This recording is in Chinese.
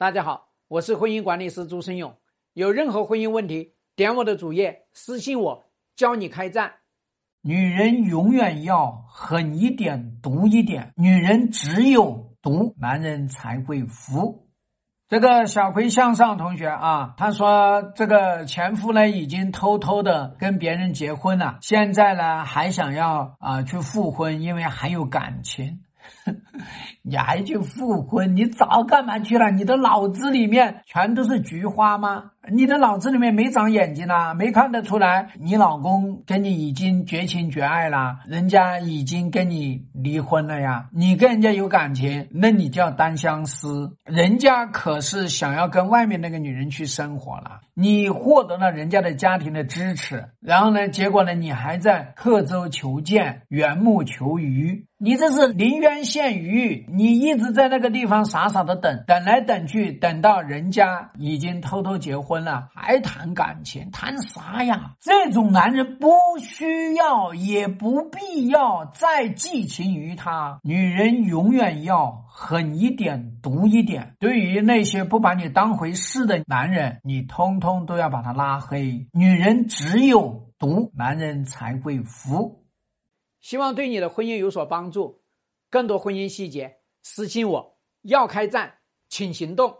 大家好，我是婚姻管理师朱生勇。有任何婚姻问题，点我的主页私信我，教你开战。女人永远要狠一点、毒一点。女人只有毒，男人才会服。这个小葵向上同学啊，他说这个前夫呢已经偷偷的跟别人结婚了，现在呢还想要啊去复婚，因为还有感情。你还去复婚？你早干嘛去了？你的脑子里面全都是菊花吗？你的脑子里面没长眼睛啊？没看得出来？你老公跟你已经绝情绝爱了，人家已经跟你离婚了呀？你跟人家有感情，那你叫单相思。人家可是想要跟外面那个女人去生活了，你获得了人家的家庭的支持，然后呢，结果呢，你还在刻舟求剑、缘木求鱼。你这是临渊羡鱼，你一直在那个地方傻傻的等，等来等去，等到人家已经偷偷结婚婚了，还谈感情，谈啥呀？这种男人不需要，也不必要再寄情于他。女人永远要狠一点，毒一点。对于那些不把你当回事的男人，你通通都要把他拉黑。女人只有毒，男人才会服。希望对你的婚姻有所帮助。更多婚姻细节，私信我。要开战，请行动。